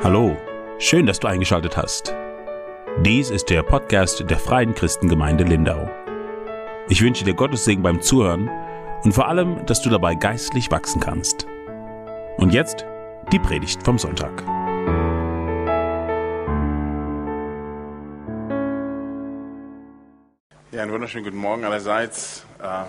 Hallo, schön, dass du eingeschaltet hast. Dies ist der Podcast der Freien Christengemeinde Lindau. Ich wünsche dir Gottes Segen beim Zuhören und vor allem, dass du dabei geistlich wachsen kannst. Und jetzt die Predigt vom Sonntag. Ja, einen wunderschönen guten Morgen allerseits. Äh,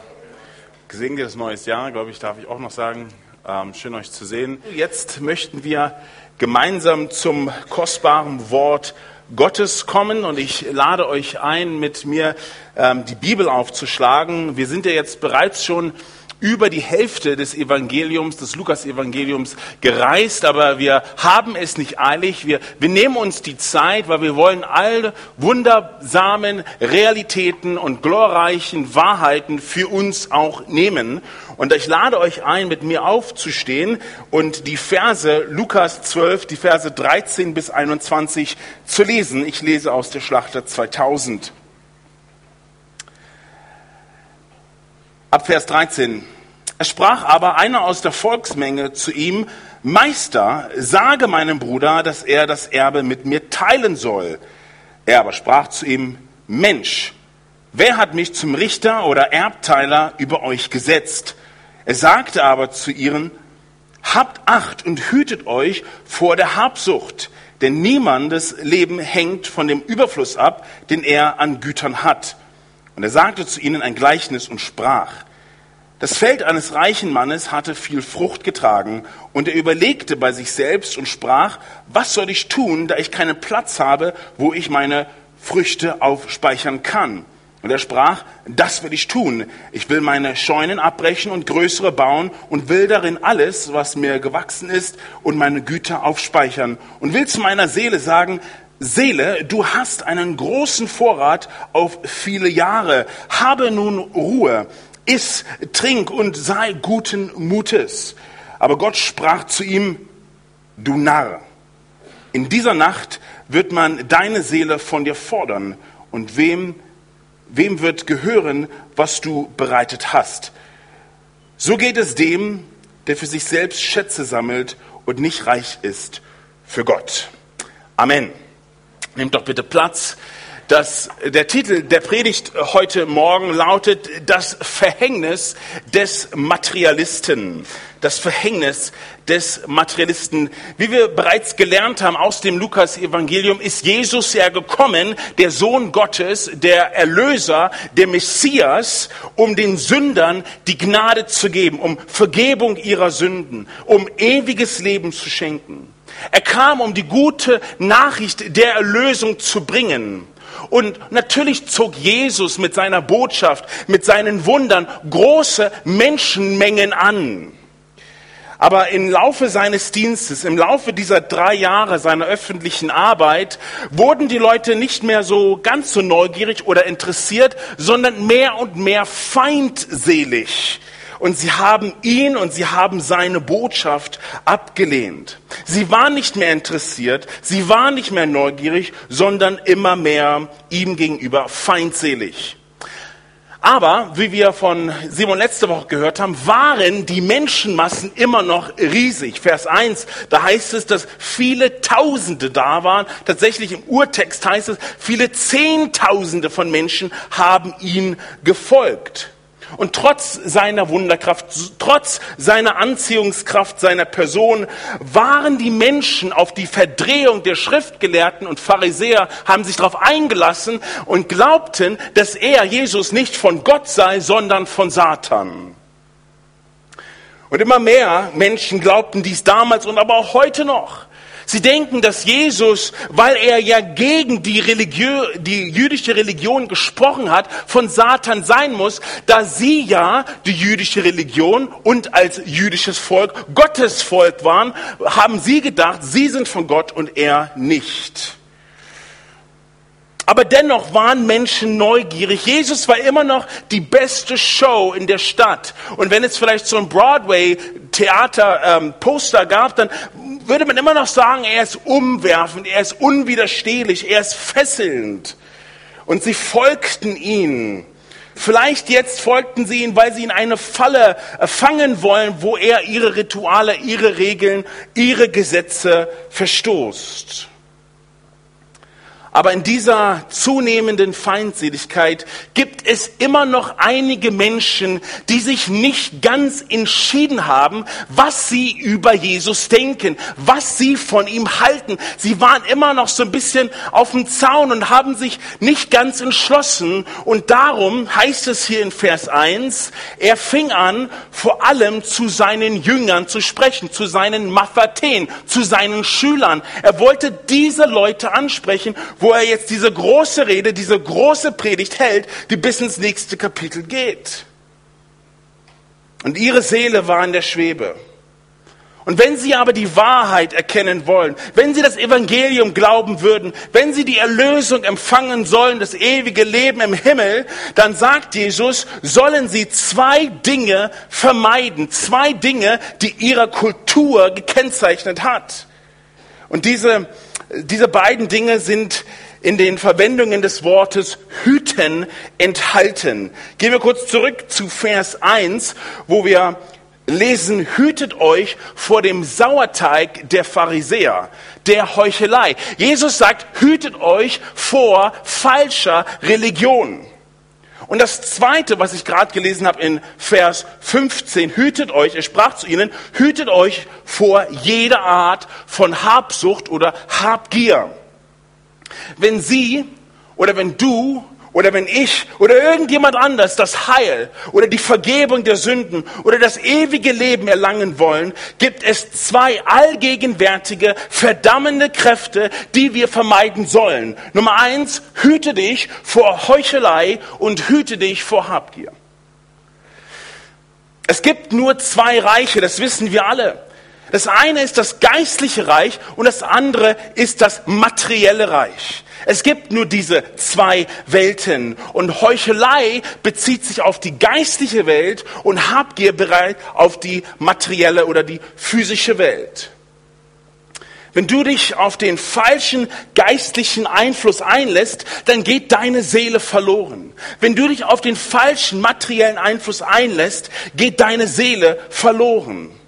gesegnetes neues Jahr, glaube ich, darf ich auch noch sagen. Ähm, schön euch zu sehen. Jetzt möchten wir gemeinsam zum kostbaren Wort Gottes kommen und ich lade euch ein, mit mir ähm, die Bibel aufzuschlagen. Wir sind ja jetzt bereits schon über die Hälfte des Evangeliums, des Lukas-Evangeliums gereist, aber wir haben es nicht eilig. Wir, wir nehmen uns die Zeit, weil wir wollen alle wundersamen Realitäten und glorreichen Wahrheiten für uns auch nehmen. Und ich lade euch ein, mit mir aufzustehen und die Verse Lukas 12, die Verse 13 bis 21 zu lesen. Ich lese aus der Schlachter 2000. Ab Vers 13. Es sprach aber einer aus der Volksmenge zu ihm, Meister, sage meinem Bruder, dass er das Erbe mit mir teilen soll. Er aber sprach zu ihm, Mensch, wer hat mich zum Richter oder Erbteiler über euch gesetzt? Er sagte aber zu ihren, Habt Acht und hütet euch vor der Habsucht, denn niemandes Leben hängt von dem Überfluss ab, den er an Gütern hat. Und er sagte zu ihnen ein Gleichnis und sprach, das Feld eines reichen Mannes hatte viel Frucht getragen, und er überlegte bei sich selbst und sprach, was soll ich tun, da ich keinen Platz habe, wo ich meine Früchte aufspeichern kann? Und er sprach, das will ich tun. Ich will meine Scheunen abbrechen und größere bauen und will darin alles, was mir gewachsen ist, und meine Güter aufspeichern. Und will zu meiner Seele sagen, Seele, du hast einen großen Vorrat auf viele Jahre. Habe nun Ruhe iss, trink und sei guten Mutes. Aber Gott sprach zu ihm, du Narr, in dieser Nacht wird man deine Seele von dir fordern und wem, wem wird gehören, was du bereitet hast. So geht es dem, der für sich selbst Schätze sammelt und nicht reich ist für Gott. Amen. Nehmt doch bitte Platz. Das, der Titel der Predigt heute Morgen lautet Das Verhängnis des Materialisten. Das Verhängnis des Materialisten. Wie wir bereits gelernt haben aus dem Lukas-Evangelium, ist Jesus ja gekommen, der Sohn Gottes, der Erlöser, der Messias, um den Sündern die Gnade zu geben, um Vergebung ihrer Sünden, um ewiges Leben zu schenken. Er kam, um die gute Nachricht der Erlösung zu bringen. Und natürlich zog Jesus mit seiner Botschaft, mit seinen Wundern große Menschenmengen an. Aber im Laufe seines Dienstes, im Laufe dieser drei Jahre seiner öffentlichen Arbeit, wurden die Leute nicht mehr so ganz so neugierig oder interessiert, sondern mehr und mehr feindselig und sie haben ihn und sie haben seine Botschaft abgelehnt. Sie waren nicht mehr interessiert, sie waren nicht mehr neugierig, sondern immer mehr ihm gegenüber feindselig. Aber, wie wir von Simon letzte Woche gehört haben, waren die Menschenmassen immer noch riesig. Vers 1, da heißt es, dass viele Tausende da waren. Tatsächlich im Urtext heißt es, viele Zehntausende von Menschen haben ihn gefolgt. Und trotz seiner Wunderkraft, trotz seiner Anziehungskraft seiner Person, waren die Menschen auf die Verdrehung der Schriftgelehrten und Pharisäer, haben sich darauf eingelassen und glaubten, dass er, Jesus, nicht von Gott sei, sondern von Satan. Und immer mehr Menschen glaubten dies damals und aber auch heute noch. Sie denken, dass Jesus, weil er ja gegen die, Religion, die jüdische Religion gesprochen hat, von Satan sein muss, da sie ja die jüdische Religion und als jüdisches Volk Gottes Volk waren, haben sie gedacht, sie sind von Gott und er nicht. Aber dennoch waren Menschen neugierig. Jesus war immer noch die beste Show in der Stadt. Und wenn es vielleicht so ein Broadway-Theater-Poster ähm, gab, dann würde man immer noch sagen, er ist umwerfend, er ist unwiderstehlich, er ist fesselnd. Und sie folgten ihm. Vielleicht jetzt folgten sie ihm, weil sie in eine Falle äh, fangen wollen, wo er ihre Rituale, ihre Regeln, ihre Gesetze verstoßt. Aber in dieser zunehmenden Feindseligkeit gibt es immer noch einige Menschen, die sich nicht ganz entschieden haben, was sie über Jesus denken, was sie von ihm halten. Sie waren immer noch so ein bisschen auf dem Zaun und haben sich nicht ganz entschlossen. Und darum heißt es hier in Vers 1, er fing an, vor allem zu seinen Jüngern zu sprechen, zu seinen Mathaten, zu seinen Schülern. Er wollte diese Leute ansprechen, wo er jetzt diese große Rede, diese große Predigt hält, die bis ins nächste Kapitel geht. Und ihre Seele war in der Schwebe. Und wenn sie aber die Wahrheit erkennen wollen, wenn sie das Evangelium glauben würden, wenn sie die Erlösung empfangen sollen, das ewige Leben im Himmel, dann sagt Jesus, sollen sie zwei Dinge vermeiden, zwei Dinge, die ihrer Kultur gekennzeichnet hat. Und diese, diese beiden Dinge sind in den Verwendungen des Wortes hüten enthalten. Gehen wir kurz zurück zu Vers 1, wo wir lesen, hütet euch vor dem Sauerteig der Pharisäer, der Heuchelei. Jesus sagt, hütet euch vor falscher Religion. Und das Zweite, was ich gerade gelesen habe in Vers 15, hütet euch, er sprach zu ihnen, hütet euch vor jeder Art von Habsucht oder Habgier. Wenn sie oder wenn du oder wenn ich oder irgendjemand anders das Heil oder die Vergebung der Sünden oder das ewige Leben erlangen wollen, gibt es zwei allgegenwärtige, verdammende Kräfte, die wir vermeiden sollen. Nummer eins, hüte dich vor Heuchelei und hüte dich vor Habgier. Es gibt nur zwei Reiche, das wissen wir alle. Das eine ist das geistliche Reich und das andere ist das materielle Reich. Es gibt nur diese zwei Welten und Heuchelei bezieht sich auf die geistliche Welt und Habgier bereit auf die materielle oder die physische Welt. Wenn du dich auf den falschen geistlichen Einfluss einlässt, dann geht deine Seele verloren. Wenn du dich auf den falschen materiellen Einfluss einlässt, geht deine Seele verloren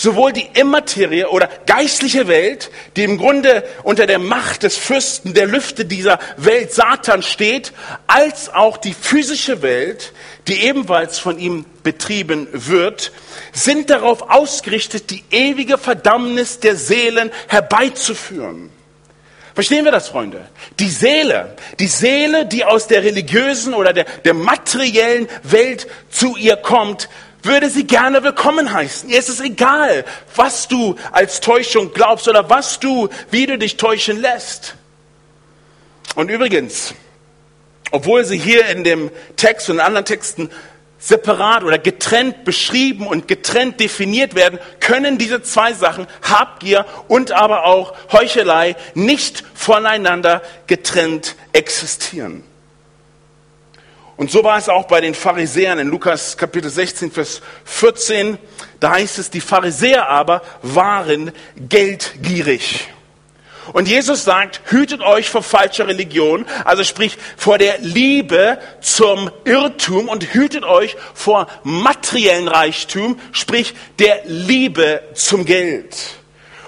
sowohl die immaterie oder geistliche Welt, die im Grunde unter der Macht des Fürsten der Lüfte dieser Welt Satan steht, als auch die physische Welt, die ebenfalls von ihm betrieben wird, sind darauf ausgerichtet, die ewige Verdammnis der Seelen herbeizuführen. Verstehen wir das, Freunde? Die Seele, die Seele, die aus der religiösen oder der, der materiellen Welt zu ihr kommt, würde sie gerne willkommen heißen. Ihr ist es egal, was du als Täuschung glaubst oder was du, wie du dich täuschen lässt. Und übrigens, obwohl sie hier in dem Text und in anderen Texten separat oder getrennt beschrieben und getrennt definiert werden, können diese zwei Sachen, Habgier und aber auch Heuchelei, nicht voneinander getrennt existieren. Und so war es auch bei den Pharisäern in Lukas Kapitel 16, Vers 14. Da heißt es, die Pharisäer aber waren geldgierig. Und Jesus sagt, hütet euch vor falscher Religion, also sprich vor der Liebe zum Irrtum und hütet euch vor materiellen Reichtum, sprich der Liebe zum Geld.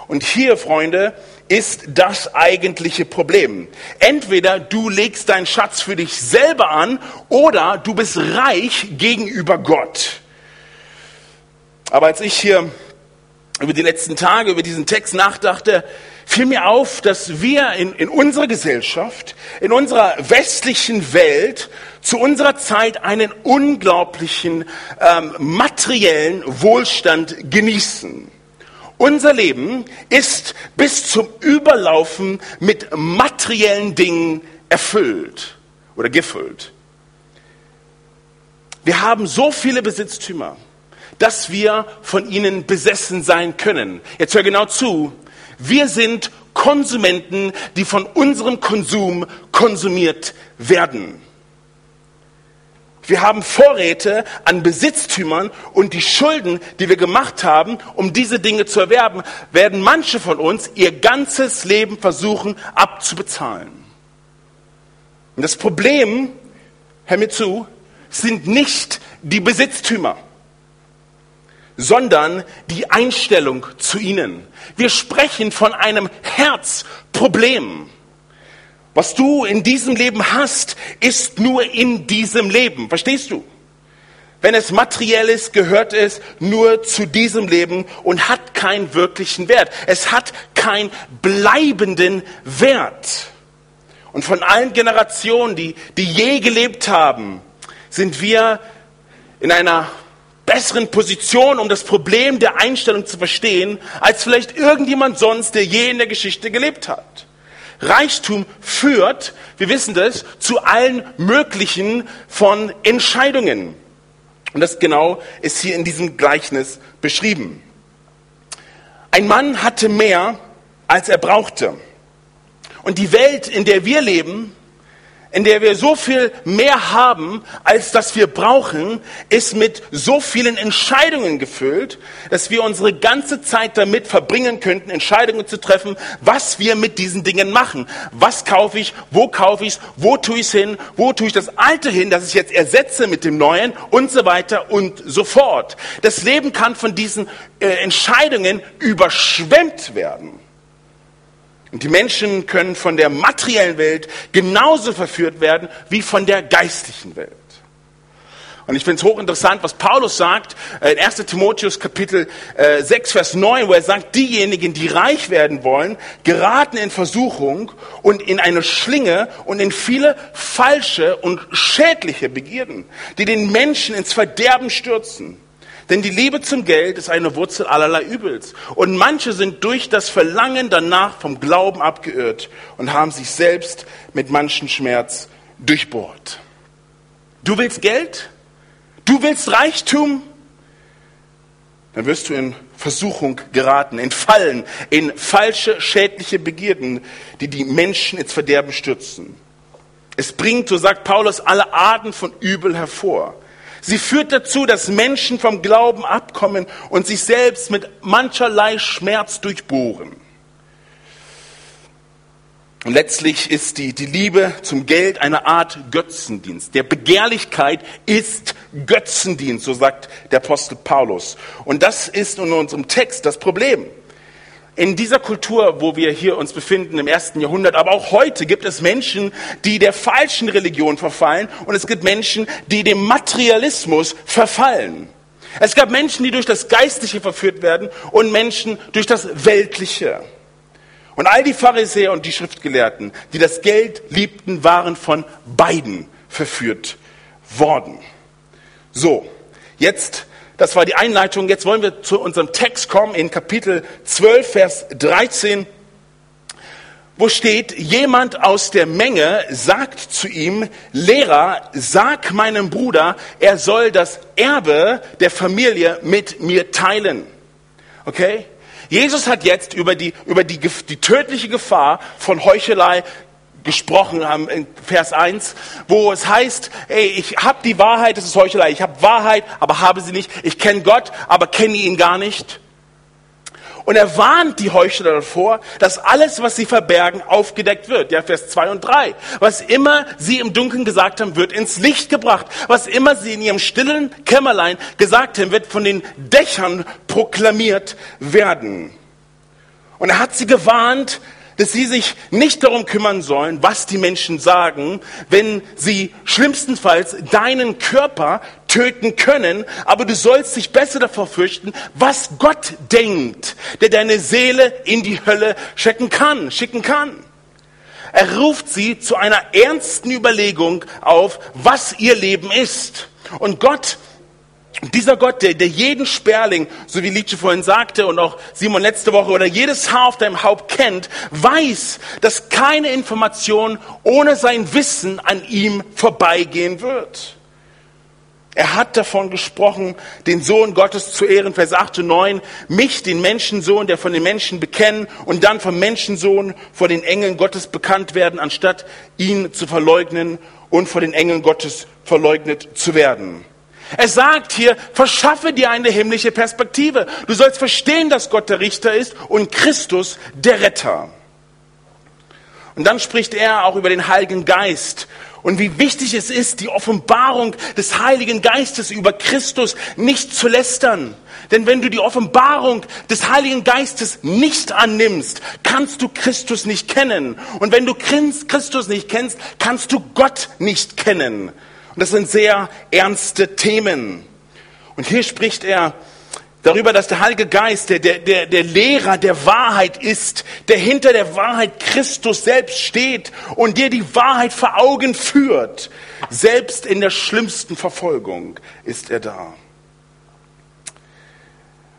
Und hier, Freunde, ist das eigentliche Problem. Entweder du legst deinen Schatz für dich selber an oder du bist reich gegenüber Gott. Aber als ich hier über die letzten Tage, über diesen Text nachdachte, fiel mir auf, dass wir in, in unserer Gesellschaft, in unserer westlichen Welt zu unserer Zeit einen unglaublichen ähm, materiellen Wohlstand genießen. Unser Leben ist bis zum Überlaufen mit materiellen Dingen erfüllt oder gefüllt. Wir haben so viele Besitztümer, dass wir von ihnen besessen sein können. Jetzt hör genau zu. Wir sind Konsumenten, die von unserem Konsum konsumiert werden. Wir haben Vorräte an Besitztümern und die Schulden, die wir gemacht haben, um diese Dinge zu erwerben, werden manche von uns ihr ganzes Leben versuchen abzubezahlen. Und das Problem, hör mir zu, sind nicht die Besitztümer, sondern die Einstellung zu ihnen. Wir sprechen von einem Herzproblem. Was du in diesem Leben hast, ist nur in diesem Leben. Verstehst du? Wenn es materiell ist, gehört es nur zu diesem Leben und hat keinen wirklichen Wert. Es hat keinen bleibenden Wert. Und von allen Generationen, die, die je gelebt haben, sind wir in einer besseren Position, um das Problem der Einstellung zu verstehen, als vielleicht irgendjemand sonst, der je in der Geschichte gelebt hat. Reichtum führt, wir wissen das, zu allen möglichen von Entscheidungen. Und das genau ist hier in diesem Gleichnis beschrieben. Ein Mann hatte mehr, als er brauchte. Und die Welt, in der wir leben, in der wir so viel mehr haben, als das wir brauchen, ist mit so vielen Entscheidungen gefüllt, dass wir unsere ganze Zeit damit verbringen könnten, Entscheidungen zu treffen, was wir mit diesen Dingen machen. Was kaufe ich, wo kaufe ich es, wo tue ich es hin, wo tue ich das Alte hin, das ich jetzt ersetze mit dem Neuen und so weiter und so fort. Das Leben kann von diesen äh, Entscheidungen überschwemmt werden. Und die Menschen können von der materiellen Welt genauso verführt werden wie von der geistlichen Welt. Und ich finde es hochinteressant, was Paulus sagt äh, in 1 Timotheus Kapitel 6, äh, Vers 9, wo er sagt, diejenigen, die reich werden wollen, geraten in Versuchung und in eine Schlinge und in viele falsche und schädliche Begierden, die den Menschen ins Verderben stürzen. Denn die Liebe zum Geld ist eine Wurzel allerlei Übels. Und manche sind durch das Verlangen danach vom Glauben abgeirrt und haben sich selbst mit manchen Schmerz durchbohrt. Du willst Geld? Du willst Reichtum? Dann wirst du in Versuchung geraten, in Fallen, in falsche, schädliche Begierden, die die Menschen ins Verderben stürzen. Es bringt, so sagt Paulus, alle Arten von Übel hervor. Sie führt dazu, dass Menschen vom Glauben abkommen und sich selbst mit mancherlei Schmerz durchbohren. Und letztlich ist die, die Liebe zum Geld eine Art Götzendienst. Der Begehrlichkeit ist Götzendienst, so sagt der Apostel Paulus. Und das ist in unserem Text das Problem. In dieser Kultur, wo wir hier uns befinden, im ersten Jahrhundert, aber auch heute gibt es Menschen, die der falschen Religion verfallen und es gibt Menschen, die dem Materialismus verfallen. Es gab Menschen, die durch das Geistliche verführt werden und Menschen durch das Weltliche. Und all die Pharisäer und die Schriftgelehrten, die das Geld liebten, waren von beiden verführt worden. So, jetzt das war die Einleitung. Jetzt wollen wir zu unserem Text kommen in Kapitel 12, Vers 13, wo steht, jemand aus der Menge sagt zu ihm, Lehrer, sag meinem Bruder, er soll das Erbe der Familie mit mir teilen. Okay? Jesus hat jetzt über die, über die, die tödliche Gefahr von Heuchelei gesprochen haben in Vers 1, wo es heißt, ey, ich habe die Wahrheit, das ist Heuchelei, ich habe Wahrheit, aber habe sie nicht, ich kenne Gott, aber kenne ihn gar nicht. Und er warnt die Heuchler davor, dass alles, was sie verbergen, aufgedeckt wird. Ja, Vers 2 und 3. Was immer sie im Dunkeln gesagt haben, wird ins Licht gebracht. Was immer sie in ihrem stillen Kämmerlein gesagt haben, wird von den Dächern proklamiert werden. Und er hat sie gewarnt, dass sie sich nicht darum kümmern sollen, was die Menschen sagen, wenn sie schlimmstenfalls deinen Körper töten können, aber du sollst dich besser davor fürchten, was Gott denkt, der deine Seele in die Hölle schicken kann, schicken kann. Er ruft sie zu einer ernsten Überlegung auf, was ihr Leben ist. Und Gott dieser Gott, der, der jeden Sperling, so wie Lietsche vorhin sagte und auch Simon letzte Woche, oder jedes Haar auf deinem Haupt kennt, weiß, dass keine Information ohne sein Wissen an ihm vorbeigehen wird. Er hat davon gesprochen, den Sohn Gottes zu ehren, Vers 8 und 9, mich, den Menschensohn, der von den Menschen bekennen und dann vom Menschensohn vor den Engeln Gottes bekannt werden, anstatt ihn zu verleugnen und vor den Engeln Gottes verleugnet zu werden. Er sagt hier, verschaffe dir eine himmlische Perspektive. Du sollst verstehen, dass Gott der Richter ist und Christus der Retter. Und dann spricht er auch über den Heiligen Geist Und wie wichtig es ist, die Offenbarung des Heiligen Geistes über Christus nicht zu lästern. Denn wenn du die Offenbarung des Heiligen Geistes nicht annimmst, kannst du Christus nicht kennen. Und wenn du Christus nicht kennst, kannst du Gott nicht kennen. Und das sind sehr ernste Themen. Und hier spricht er darüber, dass der Heilige Geist der, der, der, Lehrer der Wahrheit ist, der hinter der Wahrheit Christus selbst steht und dir die Wahrheit vor Augen führt. Selbst in der schlimmsten Verfolgung ist er da.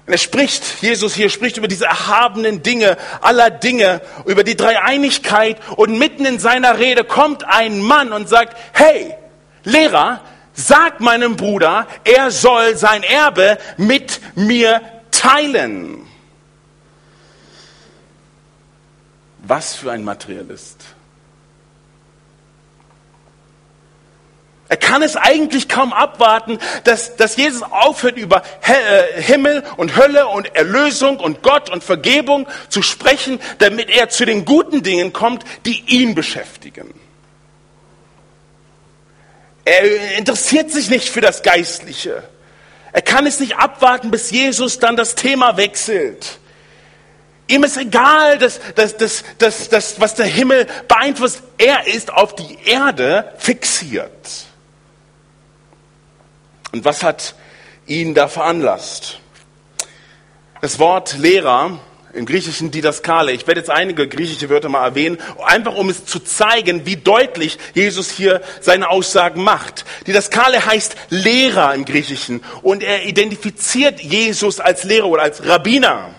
Und er spricht, Jesus hier spricht über diese erhabenen Dinge aller Dinge, über die Dreieinigkeit und mitten in seiner Rede kommt ein Mann und sagt, hey, Lehrer, Sag meinem Bruder, er soll sein Erbe mit mir teilen. Was für ein Materialist. Er kann es eigentlich kaum abwarten, dass, dass Jesus aufhört, über äh, Himmel und Hölle und Erlösung und Gott und Vergebung zu sprechen, damit er zu den guten Dingen kommt, die ihn beschäftigen. Er interessiert sich nicht für das Geistliche. Er kann es nicht abwarten, bis Jesus dann das Thema wechselt. Ihm ist egal, dass, dass, dass, dass, dass, was der Himmel beeinflusst. Er ist auf die Erde fixiert. Und was hat ihn da veranlasst? Das Wort Lehrer im griechischen Didaskale. Ich werde jetzt einige griechische Wörter mal erwähnen, einfach um es zu zeigen, wie deutlich Jesus hier seine Aussagen macht. Didaskale heißt Lehrer im Griechischen und er identifiziert Jesus als Lehrer oder als Rabbiner.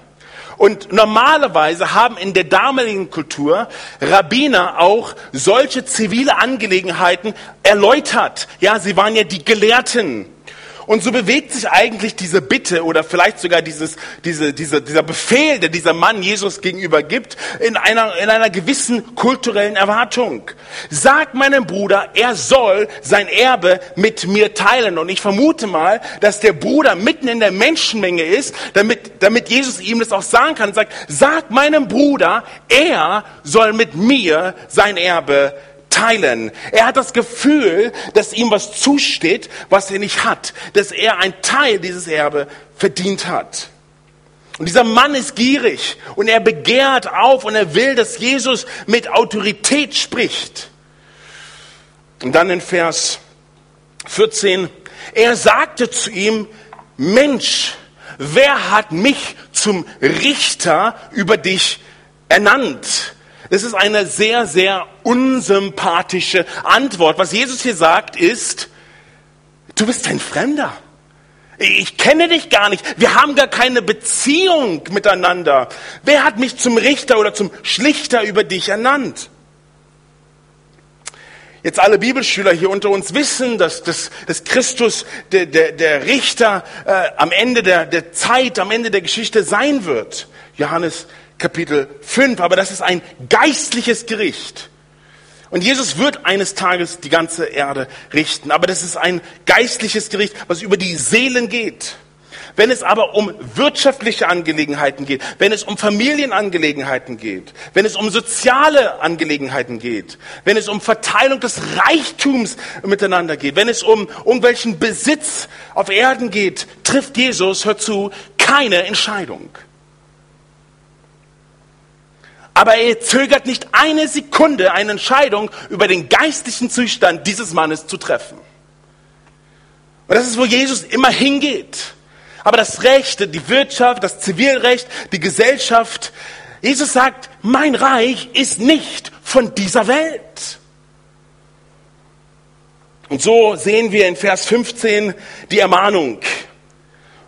Und normalerweise haben in der damaligen Kultur Rabbiner auch solche zivile Angelegenheiten erläutert. Ja, sie waren ja die Gelehrten. Und so bewegt sich eigentlich diese Bitte oder vielleicht sogar dieses, diese, diese, dieser Befehl, der dieser Mann Jesus gegenüber gibt, in einer, in einer gewissen kulturellen Erwartung. Sag meinem Bruder, er soll sein Erbe mit mir teilen. Und ich vermute mal, dass der Bruder mitten in der Menschenmenge ist, damit, damit Jesus ihm das auch sagen kann. Sagt, sag meinem Bruder, er soll mit mir sein Erbe teilen. Er hat das Gefühl, dass ihm was zusteht, was er nicht hat, dass er ein Teil dieses Erbe verdient hat. Und dieser Mann ist gierig und er begehrt auf und er will, dass Jesus mit Autorität spricht. Und dann in Vers 14, er sagte zu ihm, Mensch, wer hat mich zum Richter über dich ernannt? Das ist eine sehr, sehr unsympathische Antwort. Was Jesus hier sagt ist, du bist ein Fremder. Ich kenne dich gar nicht. Wir haben gar keine Beziehung miteinander. Wer hat mich zum Richter oder zum Schlichter über dich ernannt? Jetzt alle Bibelschüler hier unter uns wissen, dass, dass, dass Christus der, der, der Richter äh, am Ende der, der Zeit, am Ende der Geschichte sein wird. Johannes Kapitel 5, aber das ist ein geistliches Gericht. Und Jesus wird eines Tages die ganze Erde richten, aber das ist ein geistliches Gericht, was über die Seelen geht. Wenn es aber um wirtschaftliche Angelegenheiten geht, wenn es um Familienangelegenheiten geht, wenn es um soziale Angelegenheiten geht, wenn es um Verteilung des Reichtums miteinander geht, wenn es um irgendwelchen Besitz auf Erden geht, trifft Jesus, hör zu, keine Entscheidung. Aber er zögert nicht eine Sekunde, eine Entscheidung über den geistlichen Zustand dieses Mannes zu treffen. Und das ist, wo Jesus immer hingeht. Aber das Recht, die Wirtschaft, das Zivilrecht, die Gesellschaft, Jesus sagt, mein Reich ist nicht von dieser Welt. Und so sehen wir in Vers 15 die Ermahnung. Und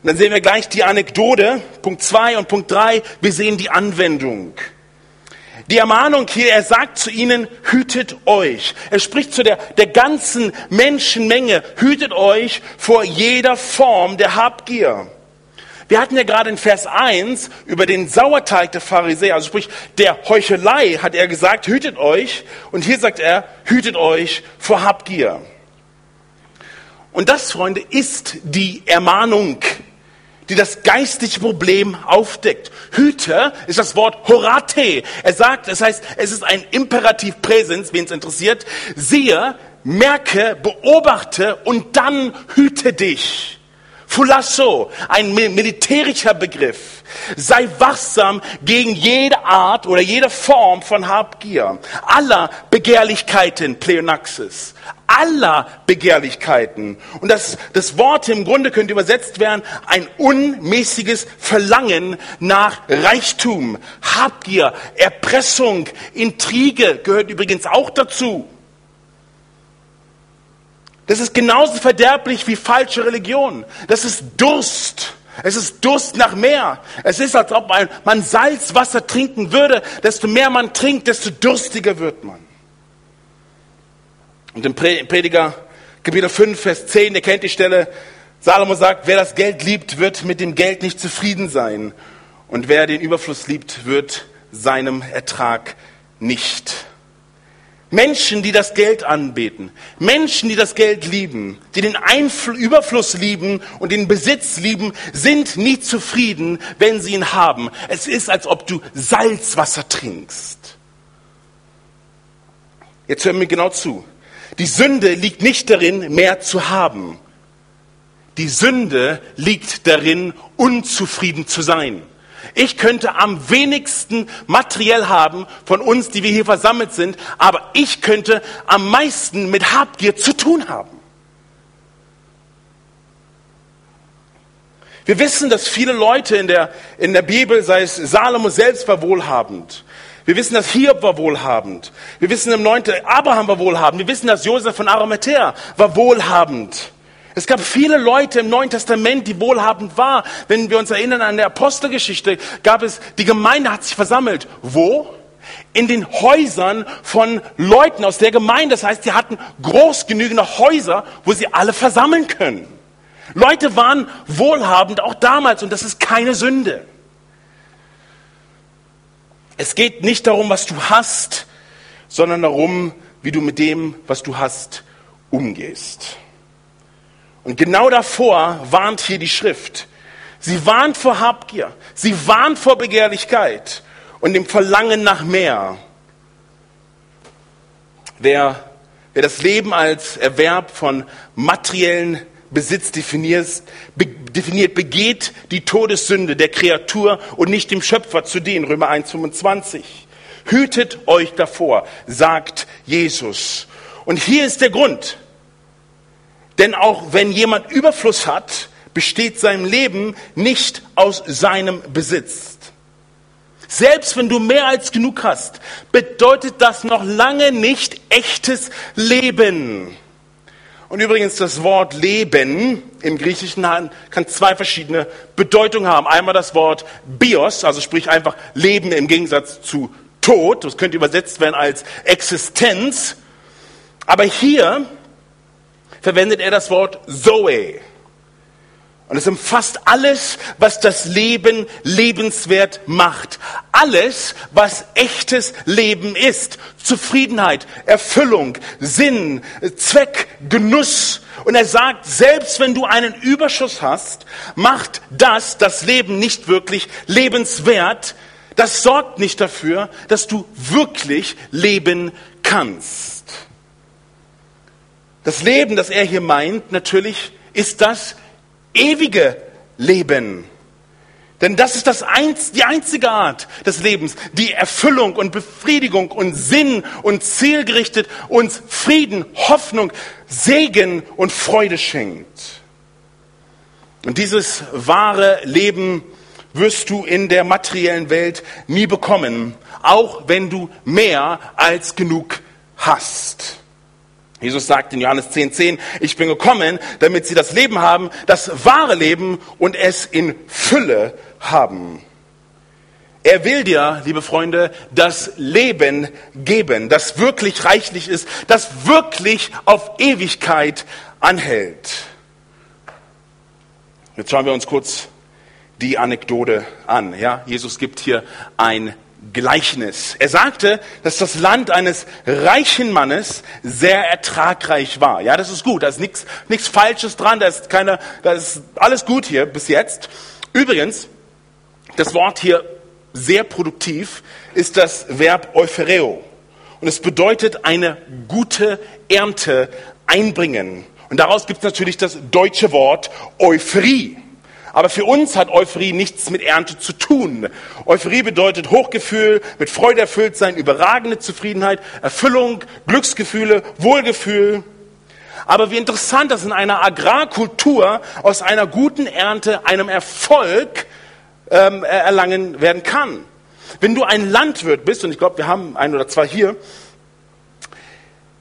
dann sehen wir gleich die Anekdote, Punkt 2 und Punkt 3, wir sehen die Anwendung. Die Ermahnung hier, er sagt zu ihnen, hütet euch. Er spricht zu der, der ganzen Menschenmenge, hütet euch vor jeder Form der Habgier. Wir hatten ja gerade in Vers 1 über den Sauerteig der Pharisäer, also sprich der Heuchelei, hat er gesagt, hütet euch. Und hier sagt er, hütet euch vor Habgier. Und das, Freunde, ist die Ermahnung die das geistliche Problem aufdeckt. Hüte ist das Wort horate. Er sagt, das heißt, es ist ein Imperativ Präsens, wen es interessiert. Siehe, merke, beobachte und dann hüte dich. Fulasso, ein militärischer Begriff. Sei wachsam gegen jede Art oder jede Form von Habgier. Aller Begehrlichkeiten, Pleonaxis. Aller Begehrlichkeiten. Und das, das Wort im Grunde könnte übersetzt werden, ein unmäßiges Verlangen nach Reichtum, Habgier, Erpressung, Intrige gehört übrigens auch dazu. Das ist genauso verderblich wie falsche Religion. Das ist Durst. Es ist Durst nach mehr. Es ist, als ob man Salzwasser trinken würde. Desto mehr man trinkt, desto durstiger wird man. Und im Prediger Kapitel 5, Vers 10, ihr kennt die Stelle, Salomo sagt, wer das Geld liebt, wird mit dem Geld nicht zufrieden sein. Und wer den Überfluss liebt, wird seinem Ertrag nicht Menschen, die das Geld anbeten, Menschen, die das Geld lieben, die den Einfl Überfluss lieben und den Besitz lieben, sind nie zufrieden, wenn sie ihn haben. Es ist, als ob du Salzwasser trinkst. Jetzt hören wir genau zu. Die Sünde liegt nicht darin, mehr zu haben. Die Sünde liegt darin, unzufrieden zu sein. Ich könnte am wenigsten materiell haben von uns, die wir hier versammelt sind, aber ich könnte am meisten mit Habgier zu tun haben. Wir wissen, dass viele Leute in der, in der Bibel, sei es Salomo selbst, war wohlhabend. Wir wissen, dass Hiob war wohlhabend. Wir wissen im 9. Abraham war wohlhabend. Wir wissen, dass Josef von Arimathea war wohlhabend. Es gab viele Leute im Neuen Testament, die wohlhabend waren. Wenn wir uns erinnern an der Apostelgeschichte, gab es, die Gemeinde hat sich versammelt. Wo? In den Häusern von Leuten aus der Gemeinde. Das heißt, sie hatten groß genügende Häuser, wo sie alle versammeln können. Leute waren wohlhabend, auch damals, und das ist keine Sünde. Es geht nicht darum, was du hast, sondern darum, wie du mit dem, was du hast, umgehst. Und genau davor warnt hier die Schrift. Sie warnt vor Habgier. Sie warnt vor Begehrlichkeit und dem Verlangen nach mehr. Wer, wer das Leben als Erwerb von materiellen Besitz definiert, be, definiert, begeht die Todessünde der Kreatur und nicht dem Schöpfer zu dienen. Römer 1,25. Hütet euch davor, sagt Jesus. Und hier ist der Grund. Denn auch wenn jemand Überfluss hat, besteht sein Leben nicht aus seinem Besitz. Selbst wenn du mehr als genug hast, bedeutet das noch lange nicht echtes Leben. Und übrigens, das Wort Leben im Griechischen kann zwei verschiedene Bedeutungen haben. Einmal das Wort Bios, also sprich einfach Leben im Gegensatz zu Tod. Das könnte übersetzt werden als Existenz. Aber hier verwendet er das Wort Zoe. Und es umfasst alles, was das Leben lebenswert macht. Alles, was echtes Leben ist. Zufriedenheit, Erfüllung, Sinn, Zweck, Genuss. Und er sagt, selbst wenn du einen Überschuss hast, macht das das Leben nicht wirklich lebenswert. Das sorgt nicht dafür, dass du wirklich leben kannst. Das Leben, das er hier meint, natürlich ist das ewige Leben. Denn das ist das einz, die einzige Art des Lebens, die Erfüllung und Befriedigung und Sinn und zielgerichtet uns Frieden, Hoffnung, Segen und Freude schenkt. Und dieses wahre Leben wirst du in der materiellen Welt nie bekommen, auch wenn du mehr als genug hast. Jesus sagt in Johannes 10,10, 10, ich bin gekommen, damit sie das Leben haben, das wahre Leben und es in Fülle haben. Er will dir, liebe Freunde, das Leben geben, das wirklich reichlich ist, das wirklich auf Ewigkeit anhält. Jetzt schauen wir uns kurz die Anekdote an. Ja, Jesus gibt hier ein Gleichnis. Er sagte, dass das Land eines reichen Mannes sehr ertragreich war. Ja, das ist gut. Da ist nichts, nichts Falsches dran. Da ist keine, da ist alles gut hier bis jetzt. Übrigens, das Wort hier sehr produktiv ist das Verb Euphoreo. und es bedeutet eine gute Ernte einbringen. Und daraus gibt es natürlich das deutsche Wort Euphorie. Aber für uns hat Euphorie nichts mit Ernte zu tun. Euphorie bedeutet Hochgefühl, mit Freude erfüllt sein, überragende Zufriedenheit, Erfüllung, Glücksgefühle, Wohlgefühl. Aber wie interessant, dass in einer Agrarkultur aus einer guten Ernte einem Erfolg ähm, erlangen werden kann. Wenn du ein Landwirt bist, und ich glaube, wir haben ein oder zwei hier,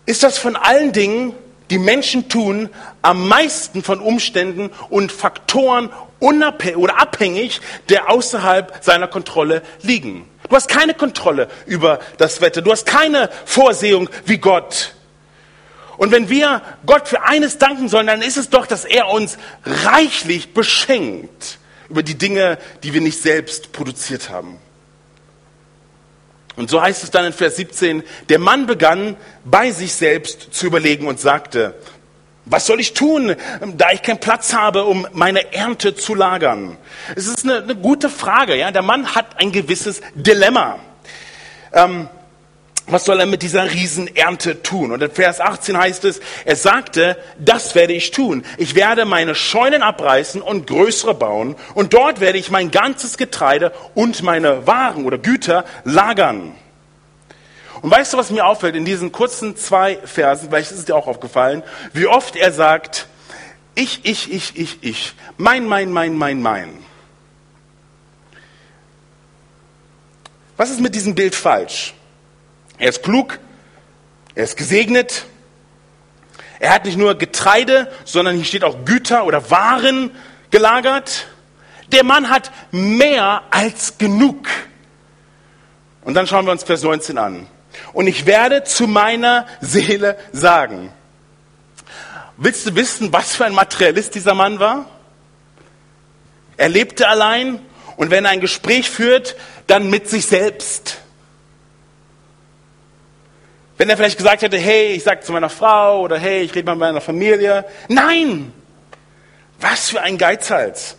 ist das von allen Dingen, die Menschen tun, am meisten von Umständen und Faktoren unabhängig oder abhängig, der außerhalb seiner Kontrolle liegen. Du hast keine Kontrolle über das Wetter. Du hast keine Vorsehung wie Gott. Und wenn wir Gott für eines danken sollen, dann ist es doch, dass er uns reichlich beschenkt über die Dinge, die wir nicht selbst produziert haben. Und so heißt es dann in Vers 17, der Mann begann bei sich selbst zu überlegen und sagte, was soll ich tun, da ich keinen Platz habe, um meine Ernte zu lagern? Es ist eine, eine gute Frage. Ja? Der Mann hat ein gewisses Dilemma. Ähm, was soll er mit dieser Riesenernte tun? Und in Vers 18 heißt es, er sagte, das werde ich tun. Ich werde meine Scheunen abreißen und größere bauen und dort werde ich mein ganzes Getreide und meine Waren oder Güter lagern. Und weißt du, was mir auffällt in diesen kurzen zwei Versen, vielleicht ist es dir auch aufgefallen, wie oft er sagt, ich, ich, ich, ich, ich, mein, mein, mein, mein, mein. Was ist mit diesem Bild falsch? Er ist klug, er ist gesegnet, er hat nicht nur Getreide, sondern hier steht auch Güter oder Waren gelagert. Der Mann hat mehr als genug. Und dann schauen wir uns Vers 19 an. Und ich werde zu meiner Seele sagen. Willst du wissen, was für ein Materialist dieser Mann war? Er lebte allein und wenn er ein Gespräch führt, dann mit sich selbst. Wenn er vielleicht gesagt hätte, hey, ich sage zu meiner Frau oder hey, ich rede mal mit meiner Familie. Nein! Was für ein Geizhals.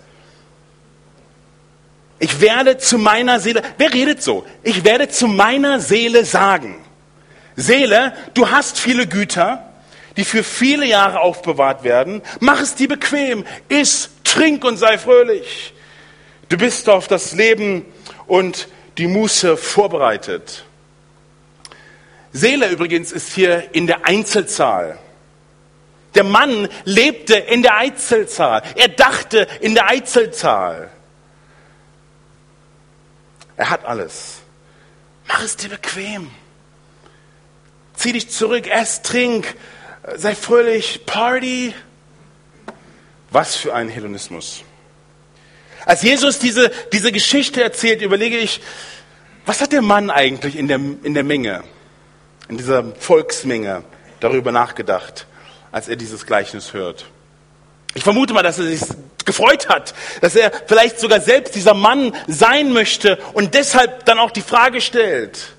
Ich werde zu meiner Seele, wer redet so? Ich werde zu meiner Seele sagen. Seele, du hast viele Güter, die für viele Jahre aufbewahrt werden. Mach es dir bequem. Iss, trink und sei fröhlich. Du bist auf das Leben und die Muße vorbereitet. Seele übrigens ist hier in der Einzelzahl. Der Mann lebte in der Einzelzahl. Er dachte in der Einzelzahl. Er hat alles. Mach es dir bequem. Zieh dich zurück, ess, trink, sei fröhlich, Party. Was für ein Hellenismus. Als Jesus diese, diese Geschichte erzählt, überlege ich, was hat der Mann eigentlich in der, in der Menge, in dieser Volksmenge darüber nachgedacht, als er dieses Gleichnis hört? Ich vermute mal, dass er sich gefreut hat, dass er vielleicht sogar selbst dieser Mann sein möchte und deshalb dann auch die Frage stellt.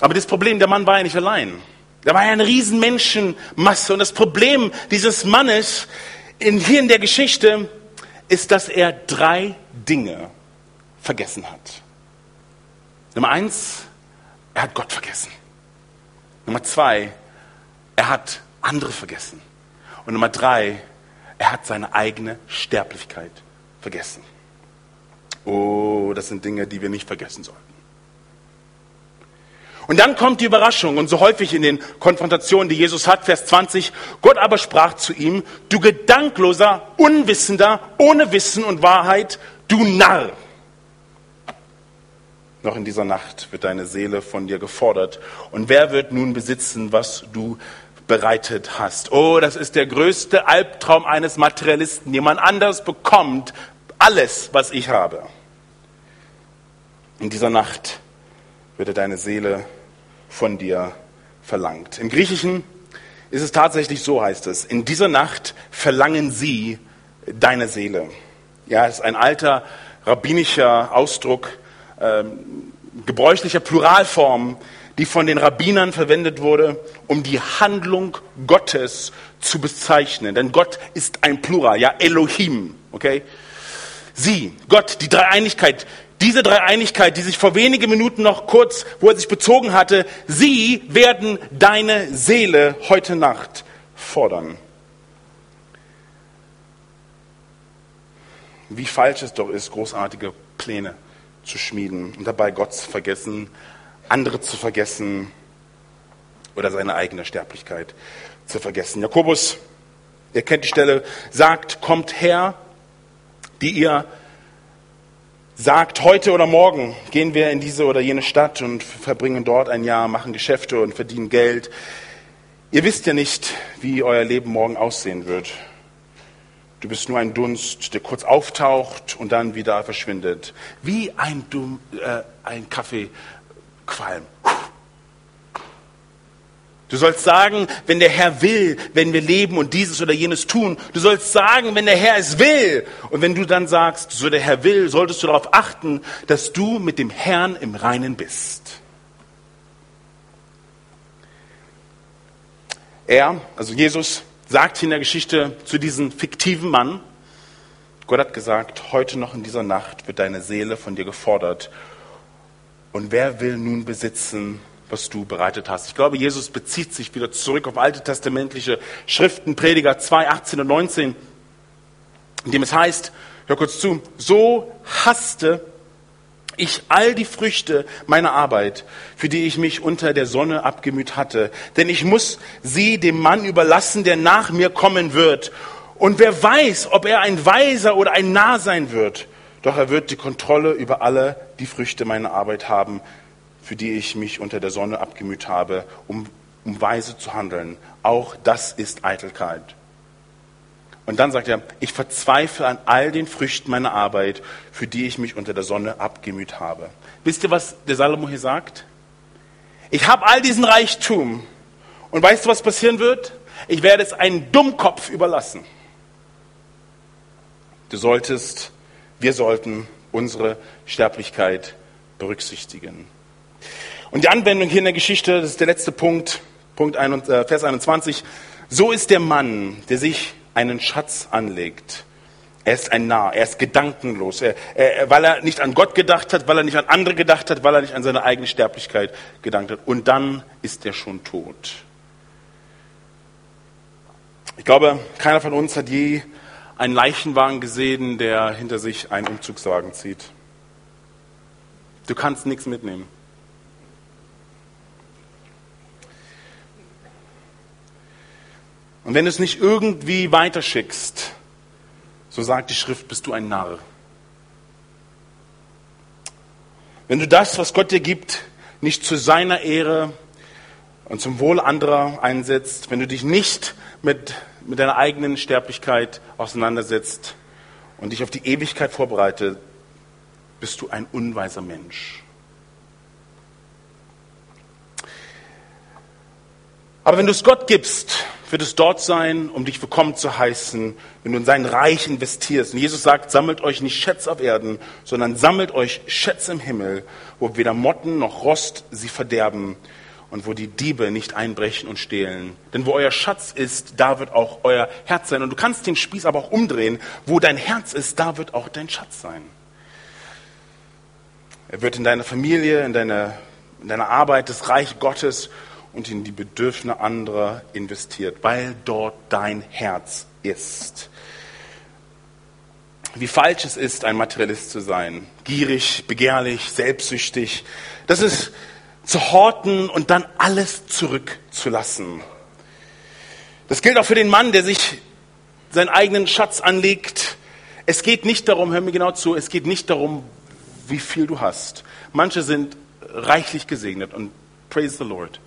Aber das Problem, der Mann war ja nicht allein. Da war ja eine riesen Menschenmasse und das Problem dieses Mannes in, hier in der Geschichte ist, dass er drei Dinge vergessen hat. Nummer eins, er hat Gott vergessen. Nummer zwei, er hat andere vergessen. Und Nummer drei, er hat seine eigene Sterblichkeit vergessen. Oh, das sind Dinge, die wir nicht vergessen sollten. Und dann kommt die Überraschung und so häufig in den Konfrontationen, die Jesus hat, Vers 20, Gott aber sprach zu ihm, du gedankloser, unwissender, ohne Wissen und Wahrheit, du Narr. Noch in dieser Nacht wird deine Seele von dir gefordert. Und wer wird nun besitzen, was du bereitet hast. Oh, das ist der größte Albtraum eines Materialisten. Jemand anders bekommt alles, was ich habe. In dieser Nacht wird deine Seele von dir verlangt. Im Griechischen ist es tatsächlich so, heißt es, in dieser Nacht verlangen sie deine Seele. Ja, es ist ein alter rabbinischer Ausdruck, ähm, gebräuchlicher Pluralform, die von den Rabbinern verwendet wurde, um die Handlung Gottes zu bezeichnen. Denn Gott ist ein Plural, ja, Elohim, okay? Sie, Gott, die Dreieinigkeit, Diese Dreieinigkeit, die sich vor wenigen Minuten noch kurz, wo er sich bezogen hatte, sie werden deine Seele heute Nacht fordern. Wie falsch es doch ist, großartige Pläne zu schmieden und dabei Gott zu vergessen, andere zu vergessen oder seine eigene Sterblichkeit zu vergessen. Jakobus, ihr kennt die Stelle, sagt, kommt her, die ihr sagt, heute oder morgen gehen wir in diese oder jene Stadt und verbringen dort ein Jahr, machen Geschäfte und verdienen Geld. Ihr wisst ja nicht, wie euer Leben morgen aussehen wird. Du bist nur ein Dunst, der kurz auftaucht und dann wieder verschwindet. Wie ein, Dum äh, ein Kaffeequalm. Du sollst sagen, wenn der Herr will, wenn wir leben und dieses oder jenes tun. Du sollst sagen, wenn der Herr es will. Und wenn du dann sagst, so der Herr will, solltest du darauf achten, dass du mit dem Herrn im Reinen bist. Er, also Jesus, sagt in der Geschichte zu diesem fiktiven Mann, Gott hat gesagt, heute noch in dieser Nacht wird deine Seele von dir gefordert. Und wer will nun besitzen, was du bereitet hast? Ich glaube, Jesus bezieht sich wieder zurück auf alte testamentliche Schriften, Prediger 2, 18 und 19, in dem es heißt, hör kurz zu, so hasste ich all die Früchte meiner Arbeit, für die ich mich unter der Sonne abgemüht hatte. Denn ich muss sie dem Mann überlassen, der nach mir kommen wird. Und wer weiß, ob er ein Weiser oder ein Narr sein wird. Doch er wird die Kontrolle über alle die Früchte meiner Arbeit haben, für die ich mich unter der Sonne abgemüht habe, um, um weise zu handeln. Auch das ist Eitelkeit. Und dann sagt er, ich verzweifle an all den Früchten meiner Arbeit, für die ich mich unter der Sonne abgemüht habe. Wisst ihr, was der Salomo hier sagt? Ich habe all diesen Reichtum. Und weißt du, was passieren wird? Ich werde es einem Dummkopf überlassen. Du solltest, wir sollten unsere Sterblichkeit berücksichtigen. Und die Anwendung hier in der Geschichte, das ist der letzte Punkt, Punkt 1, äh, Vers 21. So ist der Mann, der sich einen Schatz anlegt. Er ist ein Narr, er ist gedankenlos, er, er, weil er nicht an Gott gedacht hat, weil er nicht an andere gedacht hat, weil er nicht an seine eigene Sterblichkeit gedankt hat. Und dann ist er schon tot. Ich glaube, keiner von uns hat je einen Leichenwagen gesehen, der hinter sich einen Umzugswagen zieht. Du kannst nichts mitnehmen. Und wenn du es nicht irgendwie weiterschickst, so sagt die Schrift, bist du ein Narr. Wenn du das, was Gott dir gibt, nicht zu seiner Ehre und zum Wohl anderer einsetzt, wenn du dich nicht mit, mit deiner eigenen Sterblichkeit auseinandersetzt und dich auf die Ewigkeit vorbereitet, bist du ein unweiser Mensch. Aber wenn du es Gott gibst, wird es dort sein, um dich willkommen zu heißen, wenn du in sein Reich investierst. Und Jesus sagt, sammelt euch nicht Schätze auf Erden, sondern sammelt euch Schätze im Himmel, wo weder Motten noch Rost sie verderben und wo die Diebe nicht einbrechen und stehlen. Denn wo euer Schatz ist, da wird auch euer Herz sein. Und du kannst den Spieß aber auch umdrehen. Wo dein Herz ist, da wird auch dein Schatz sein. Er wird in deiner Familie, in deiner, in deiner Arbeit das Reich Gottes und in die Bedürfnisse anderer investiert, weil dort dein Herz ist. Wie falsch es ist, ein Materialist zu sein. Gierig, begehrlich, selbstsüchtig. Das ist zu horten und dann alles zurückzulassen. Das gilt auch für den Mann, der sich seinen eigenen Schatz anlegt. Es geht nicht darum, hör mir genau zu, es geht nicht darum, wie viel du hast. Manche sind reichlich gesegnet und praise the Lord.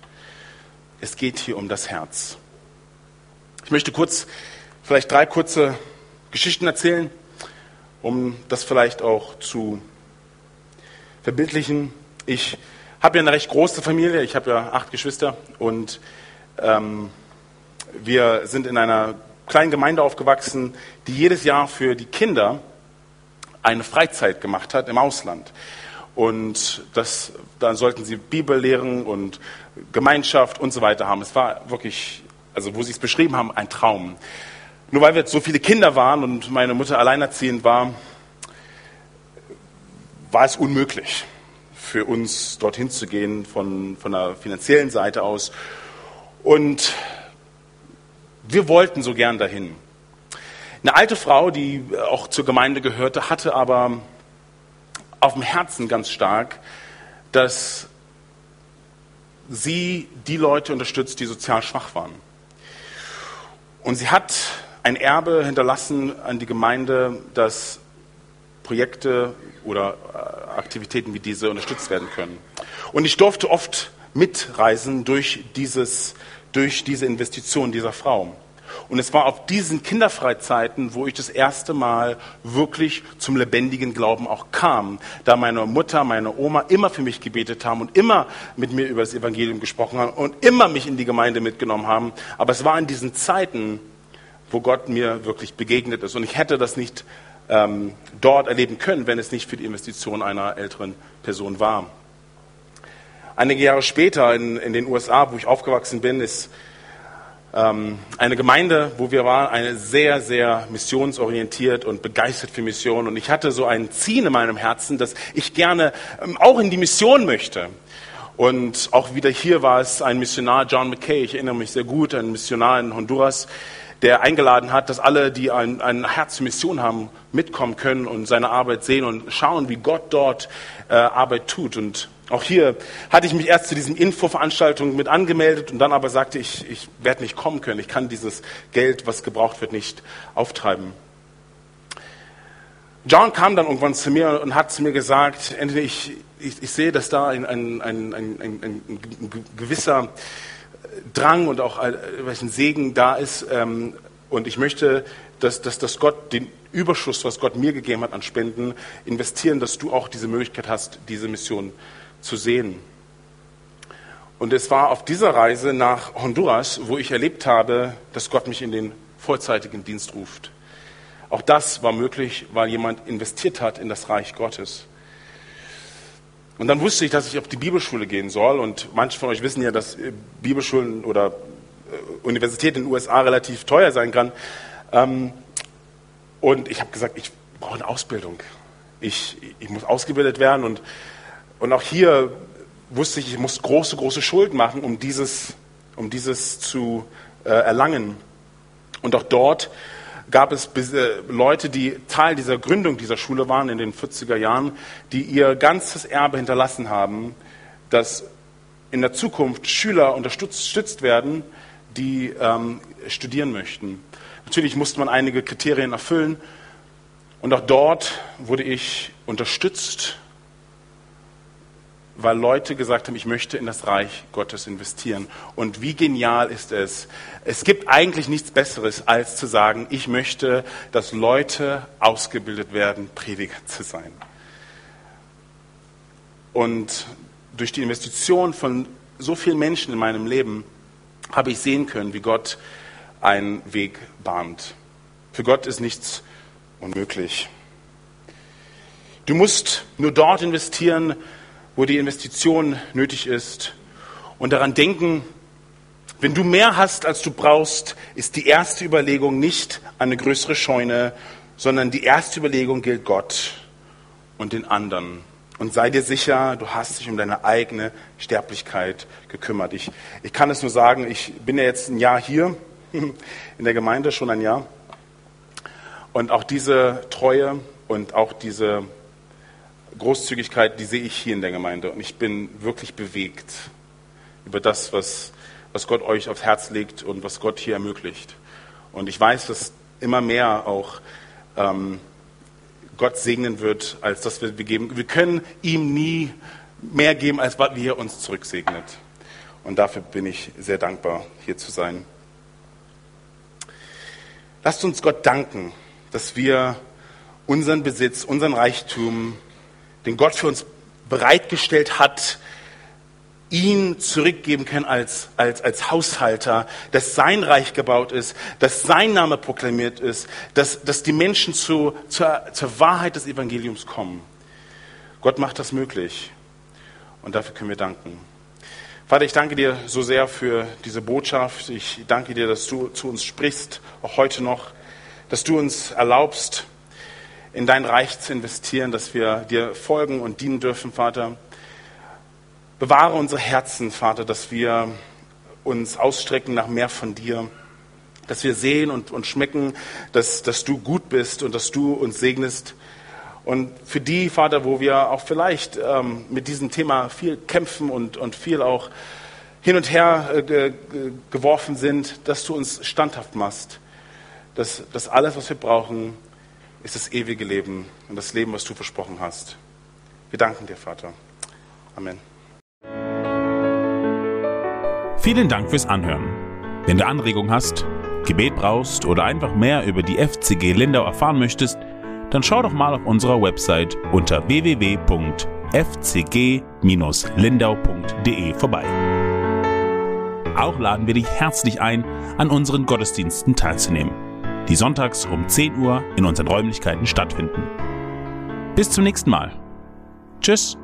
Es geht hier um das Herz. Ich möchte kurz, vielleicht drei kurze Geschichten erzählen, um das vielleicht auch zu verbildlichen. Ich habe ja eine recht große Familie, ich habe ja acht Geschwister und ähm, wir sind in einer kleinen Gemeinde aufgewachsen, die jedes Jahr für die Kinder eine Freizeit gemacht hat im Ausland. Und das, dann sollten sie Bibel lehren und Gemeinschaft und so weiter haben. Es war wirklich, also wo sie es beschrieben haben, ein Traum. Nur weil wir so viele Kinder waren und meine Mutter alleinerziehend war, war es unmöglich für uns dorthin zu gehen von, von der finanziellen Seite aus. Und wir wollten so gern dahin. Eine alte Frau, die auch zur Gemeinde gehörte, hatte aber auf dem Herzen ganz stark, dass sie die Leute unterstützt, die sozial schwach waren. Und sie hat ein Erbe hinterlassen an die Gemeinde, dass Projekte oder äh, Aktivitäten wie diese unterstützt werden können. Und ich durfte oft mitreisen durch, dieses, durch diese Investition dieser Frau. Und es war auf diesen Kinderfreizeiten, wo ich das erste Mal wirklich zum lebendigen Glauben auch kam, da meine Mutter, meine Oma immer für mich gebetet haben und immer mit mir über das Evangelium gesprochen haben und immer mich in die Gemeinde mitgenommen haben. Aber es war in diesen Zeiten, wo Gott mir wirklich begegnet ist. Und ich hätte das nicht ähm, dort erleben können, wenn es nicht für die Investition einer älteren Person war. Einige Jahre später in, in den USA, wo ich aufgewachsen bin, ist ähm, eine Gemeinde, wo wir waren, eine sehr, sehr missionsorientiert und begeistert für Mission. Und ich hatte so ein Ziel in meinem Herzen, dass ich gerne ähm, auch in die Mission möchte. Und auch wieder hier war es ein Missionar, John McKay, ich erinnere mich sehr gut, ein Missionar in Honduras, der eingeladen hat, dass alle, die ein, ein Herz zur Mission haben, mitkommen können und seine Arbeit sehen und schauen, wie Gott dort äh, Arbeit tut. Und auch hier hatte ich mich erst zu diesen Infoveranstaltungen mit angemeldet und dann aber sagte ich, ich werde nicht kommen können. Ich kann dieses Geld, was gebraucht wird, nicht auftreiben. John kam dann irgendwann zu mir und hat zu mir gesagt, Anthony, ich, ich, ich sehe, dass da ein, ein, ein, ein gewisser Drang und auch welchen Segen da ist. Ähm, und ich möchte, dass, dass, dass Gott den Überschuss, was Gott mir gegeben hat an Spenden, investieren, dass du auch diese Möglichkeit hast, diese Mission zu sehen. Und es war auf dieser Reise nach Honduras, wo ich erlebt habe, dass Gott mich in den vollzeitigen Dienst ruft. Auch das war möglich, weil jemand investiert hat in das Reich Gottes. Und dann wusste ich, dass ich auf die Bibelschule gehen soll. Und manche von euch wissen ja, dass äh, Bibelschulen oder äh, Universitäten in den USA relativ teuer sein kann. Ähm, und ich habe gesagt, ich brauche eine Ausbildung. Ich, ich muss ausgebildet werden. Und, und auch hier wusste ich, ich muss große, große Schulden machen, um dieses, um dieses zu äh, erlangen. Und auch dort gab es äh, Leute, die Teil dieser Gründung dieser Schule waren in den 40er Jahren, die ihr ganzes Erbe hinterlassen haben, dass in der Zukunft Schüler unterstützt werden, die ähm, studieren möchten. Natürlich musste man einige Kriterien erfüllen und auch dort wurde ich unterstützt weil Leute gesagt haben, ich möchte in das Reich Gottes investieren. Und wie genial ist es? Es gibt eigentlich nichts Besseres, als zu sagen, ich möchte, dass Leute ausgebildet werden, Prediger zu sein. Und durch die Investition von so vielen Menschen in meinem Leben habe ich sehen können, wie Gott einen Weg bahnt. Für Gott ist nichts unmöglich. Du musst nur dort investieren, wo die Investition nötig ist. Und daran denken, wenn du mehr hast, als du brauchst, ist die erste Überlegung nicht eine größere Scheune, sondern die erste Überlegung gilt Gott und den anderen. Und sei dir sicher, du hast dich um deine eigene Sterblichkeit gekümmert. Ich, ich kann es nur sagen, ich bin ja jetzt ein Jahr hier in der Gemeinde, schon ein Jahr. Und auch diese Treue und auch diese Großzügigkeit, die sehe ich hier in der Gemeinde. Und ich bin wirklich bewegt über das, was, was Gott euch aufs Herz legt und was Gott hier ermöglicht. Und ich weiß, dass immer mehr auch ähm, Gott segnen wird, als das wir geben. Wir können ihm nie mehr geben, als was wir uns zurücksegnet. Und dafür bin ich sehr dankbar, hier zu sein. Lasst uns Gott danken, dass wir unseren Besitz, unseren Reichtum den Gott für uns bereitgestellt hat, ihn zurückgeben können als, als, als Haushalter, dass sein Reich gebaut ist, dass sein Name proklamiert ist, dass, dass die Menschen zu, zur, zur Wahrheit des Evangeliums kommen. Gott macht das möglich und dafür können wir danken. Vater, ich danke dir so sehr für diese Botschaft. Ich danke dir, dass du zu uns sprichst, auch heute noch, dass du uns erlaubst, in dein Reich zu investieren, dass wir dir folgen und dienen dürfen, Vater. Bewahre unsere Herzen, Vater, dass wir uns ausstrecken nach mehr von dir, dass wir sehen und, und schmecken, dass, dass du gut bist und dass du uns segnest. Und für die, Vater, wo wir auch vielleicht ähm, mit diesem Thema viel kämpfen und, und viel auch hin und her äh, ge, geworfen sind, dass du uns standhaft machst, dass, dass alles, was wir brauchen, ist das ewige Leben und das Leben, was du versprochen hast. Wir danken dir, Vater. Amen. Vielen Dank fürs Anhören. Wenn du Anregungen hast, Gebet brauchst oder einfach mehr über die FCG Lindau erfahren möchtest, dann schau doch mal auf unserer Website unter www.fcg-lindau.de vorbei. Auch laden wir dich herzlich ein, an unseren Gottesdiensten teilzunehmen, die sonntags um 10 Uhr in unseren Räumlichkeiten stattfinden. Bis zum nächsten Mal. Tschüss.